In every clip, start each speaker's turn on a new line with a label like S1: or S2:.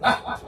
S1: 来。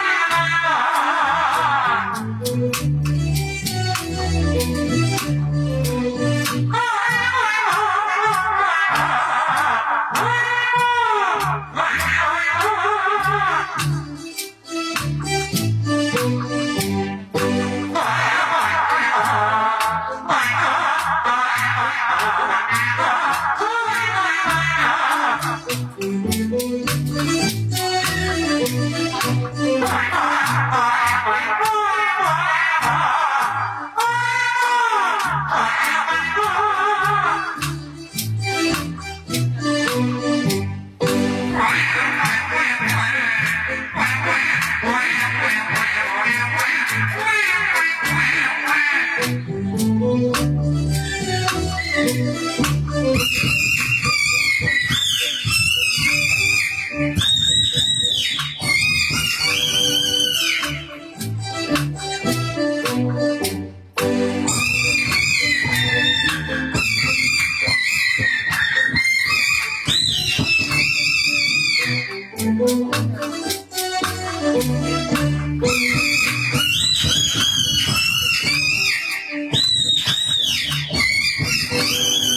S2: Thank you.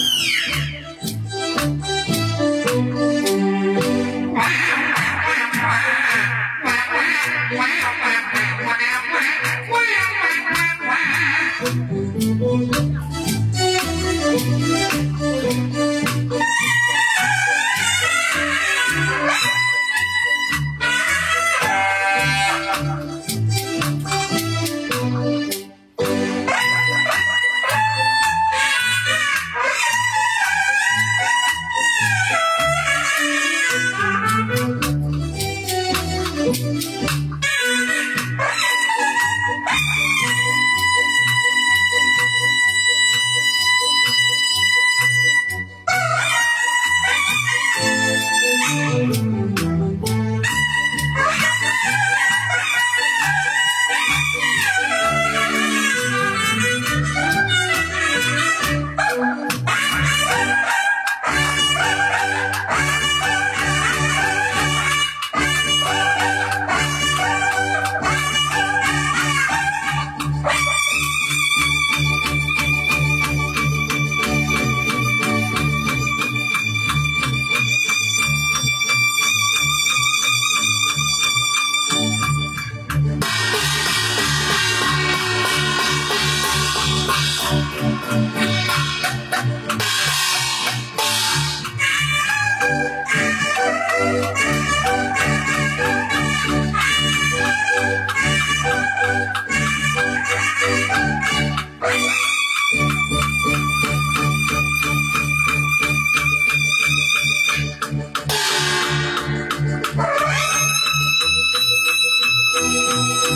S2: Bye.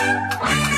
S2: Bye.